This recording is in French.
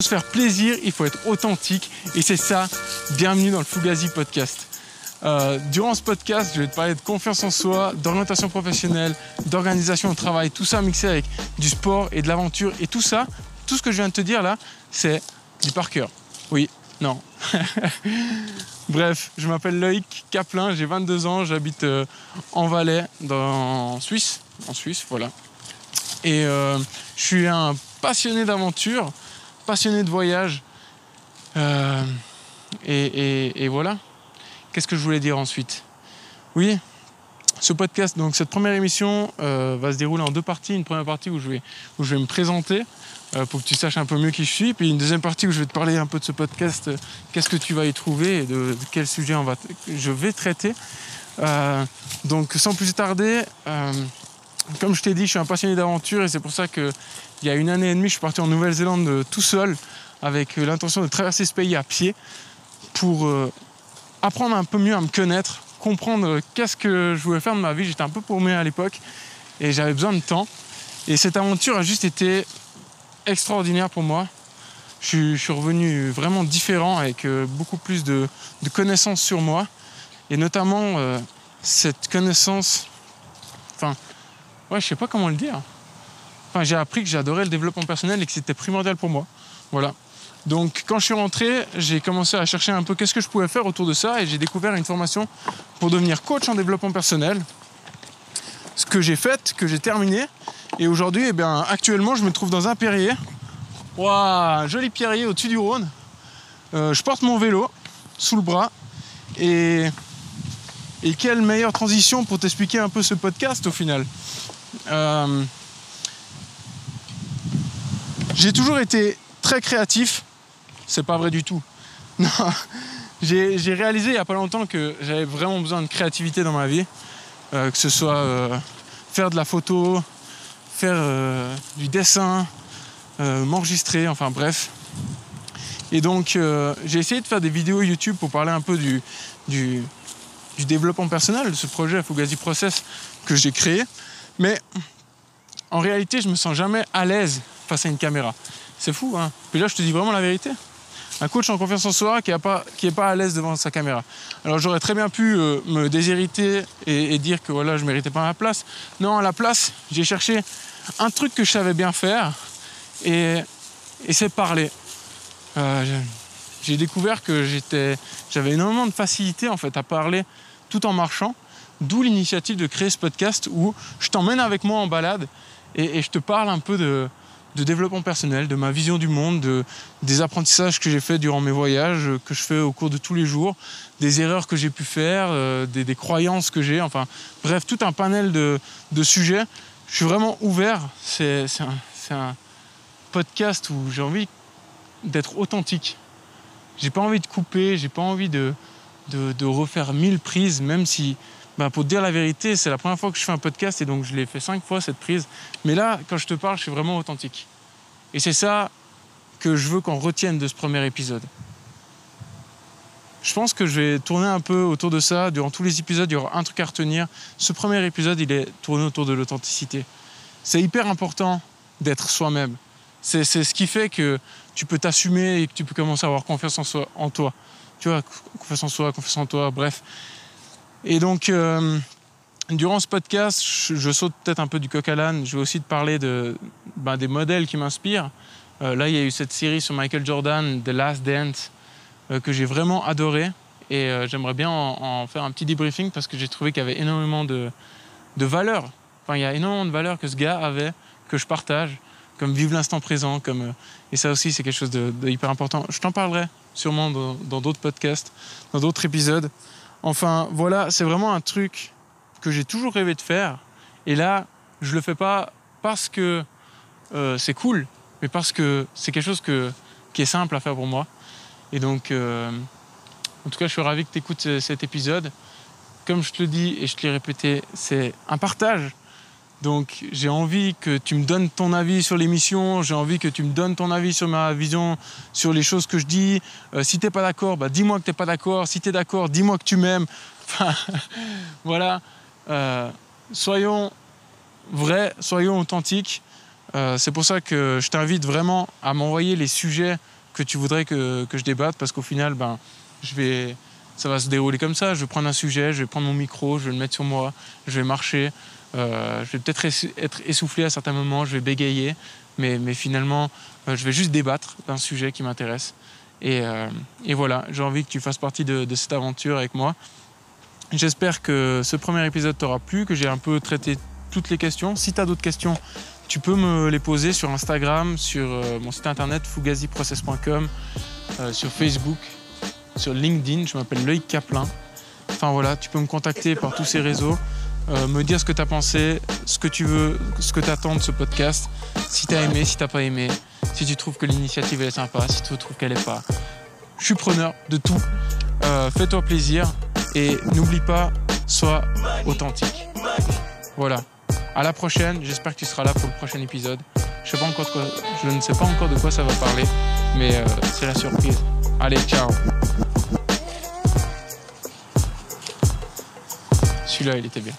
se faire plaisir, il faut être authentique. Et c'est ça, bienvenue dans le Fugazi Podcast. Euh, durant ce podcast, je vais te parler de confiance en soi, d'orientation professionnelle, d'organisation au travail, tout ça mixé avec du sport et de l'aventure. Et tout ça, tout ce que je viens de te dire là, c'est du par cœur. Oui, non. Bref, je m'appelle Loïc Caplin, j'ai 22 ans, j'habite euh, en Valais, en Suisse. En Suisse, voilà. Et euh, je suis un passionné d'aventure, passionné de voyage. Euh, et, voilà. Qu'est-ce que je voulais dire ensuite? Oui, ce podcast, donc cette première émission va se dérouler en deux parties. Une première partie où je vais, où je vais me présenter euh, pour que tu saches un peu mieux qui je suis. Puis une deuxième partie où je vais te parler un peu de ce podcast, euh, qu'est-ce que tu vas y trouver et de, quel sujet on va je vais traiter. Euh, donc sans plus tarder, comme je t'ai dit, je suis un passionné d'aventure et c'est pour ça qu'il y a une année et demie, je suis parti en Nouvelle-Zélande tout seul avec l'intention de traverser ce pays à pied pour apprendre un peu mieux à me connaître, comprendre qu'est-ce que je voulais faire de ma vie. J'étais un peu paumé à l'époque et j'avais besoin de temps. Et cette aventure a juste été extraordinaire pour moi. Je, suis revenu vraiment différent avec euh, beaucoup plus de, connaissances sur moi et notamment euh, cette connaissance. Enfin, ouais, je sais pas comment le dire. Enfin, j'ai appris que j'adorais le développement personnel et que c'était primordial pour moi. Voilà. Donc, quand je suis rentré, j'ai commencé à chercher un peu qu'est-ce que je pouvais faire autour de ça et j'ai découvert une formation pour devenir coach en développement personnel. Ce que j'ai fait, que j'ai terminé et aujourd'hui, eh bien, actuellement, je me trouve dans un Perrier. Waouh, joli Perrier au-dessus du Rhône. Euh, je porte mon vélo sous le bras. Et, et quelle meilleure transition pour t'expliquer un peu ce podcast au final. Euh, j'ai toujours été très créatif. C'est pas vrai du tout. J'ai réalisé il n'y a pas longtemps que j'avais vraiment besoin de créativité dans ma vie. Euh, que ce soit faire de la photo, faire euh, du dessin, euh, m'enregistrer, enfin bref. Et donc euh, j'ai essayé de faire des vidéos YouTube pour parler un peu du, du, développement personnel de ce projet Fugazi Process que j'ai créé. Mais en réalité, je me sens jamais à l'aise face à une caméra. C'est fou, hein Puis là, je te dis vraiment la vérité. Un coach en confiance en soi qui n'est pas, pas à l'aise devant sa caméra. Alors j'aurais très bien pu me déshériter et, dire que voilà, je méritais pas ma place. Non, à la place, j'ai cherché un truc que je savais bien faire, et, c'est parler. Euh, j'ai découvert que j'avais énormément de facilité en fait à parler tout en marchant, d'où l'initiative de créer ce podcast où je t'emmène avec moi en balade et, je te parle un peu de, développement personnel, de ma vision du monde, des apprentissages que j'ai fait durant mes voyages, que je fais au cours de tous les jours, des erreurs que j'ai pu faire, euh, des, croyances que j'ai, enfin bref, tout un panel de, de sujets je suis vraiment ouvert. C'est un, podcast où j'ai envie d'être authentique. J'ai pas envie de couper, j'ai pas envie de, de, refaire mille prises, même si, bah, pour te dire la vérité, c'est la première fois que je fais un podcast et donc je l'ai fait cinq fois cette prise. Mais là, quand je te parle, je suis vraiment authentique. Et c'est ça que je veux qu'on retienne de ce premier épisode. Je pense que je vais tourner un peu autour de ça. Durant tous les épisodes, il y aura un truc à retenir. Ce premier épisode, il est tourné autour de l'authenticité. C'est hyper important d'être soi-même. C'est ce qui fait que tu peux t'assumer et que tu peux commencer à avoir confiance en toi. Tu vois, confiance en soi, confiance en toi, bref. Et donc, euh, durant ce podcast, je, saute peut-être un peu du coq à l'âne. Je vais aussi te parler de, ben, des modèles qui m'inspirent. Euh, là, il y a eu cette série sur Michael Jordan, The Last Dance. Euh, que j'ai vraiment adoré. Et j'aimerais bien en, faire un petit debriefing parce que j'ai trouvé qu'il y avait énormément de, de valeurs. Enfin, il y a énormément de valeurs que ce gars avait, que je partage, comme vivre l'instant présent. Comme, et ça aussi, c'est quelque chose de, hyper important. Je t'en parlerai sûrement dans d'autres podcasts, dans d'autres épisodes. Enfin, voilà, c'est vraiment un truc que j'ai toujours rêvé de faire. Et là, je le fais pas parce que c'est cool, mais parce que c'est quelque chose qui est simple à faire pour moi. Et donc, euh, en tout cas, je suis ravi que tu écoutes cet épisode. Comme je te le dis et je te l'ai répété, c'est un partage. Donc j'ai envie que tu me donnes ton avis sur l'émission, j'ai envie que tu me donnes ton avis sur ma vision, sur les choses que je dis. Euh, si t'es pas d'accord, bah, dis-moi que t'es pas d'accord. Si tu es d'accord, dis-moi que tu m'aimes. Voilà. Euh, soyons vrais, soyons authentiques. Euh, c'est pour ça que je t'invite vraiment à m'envoyer les sujets que tu voudrais que, que je débatte, parce qu'au final, ben, je vais, ça va se dérouler comme ça. Je vais prendre un sujet, je vais prendre mon micro, je vais le mettre sur moi, je vais marcher. Euh, je vais peut-être être essoufflé à certains moments, je vais bégayer, mais, finalement, euh, je vais juste débattre d'un sujet qui m'intéresse. Et, euh, voilà, j'ai envie que tu fasses partie de, cette aventure avec moi. J'espère que ce premier épisode t'aura plu, que j'ai un peu traité toutes les questions. Si tu as d'autres questions, tu peux me les poser sur Instagram, sur mon site internet fugaziprocess.com, sur Facebook, sur LinkedIn. Je m'appelle Loïc Caplin. Enfin voilà, tu peux me contacter par tous ces réseaux. Euh, me dire ce que tu as pensé, ce que tu veux, ce que tu attends de ce podcast, si tu as aimé, si tu pas aimé, si tu trouves que l'initiative est sympa, si tu trouves qu'elle est pas. Je suis preneur de tout. Euh, fais-toi plaisir et n'oublie pas, sois authentique. Voilà. À la prochaine. J'espère que tu seras là pour le prochain épisode. Je, sais pas encore je ne sais pas encore de quoi ça va parler, mais euh, c'est la surprise. Allez, ciao. Celui-là, il était bien.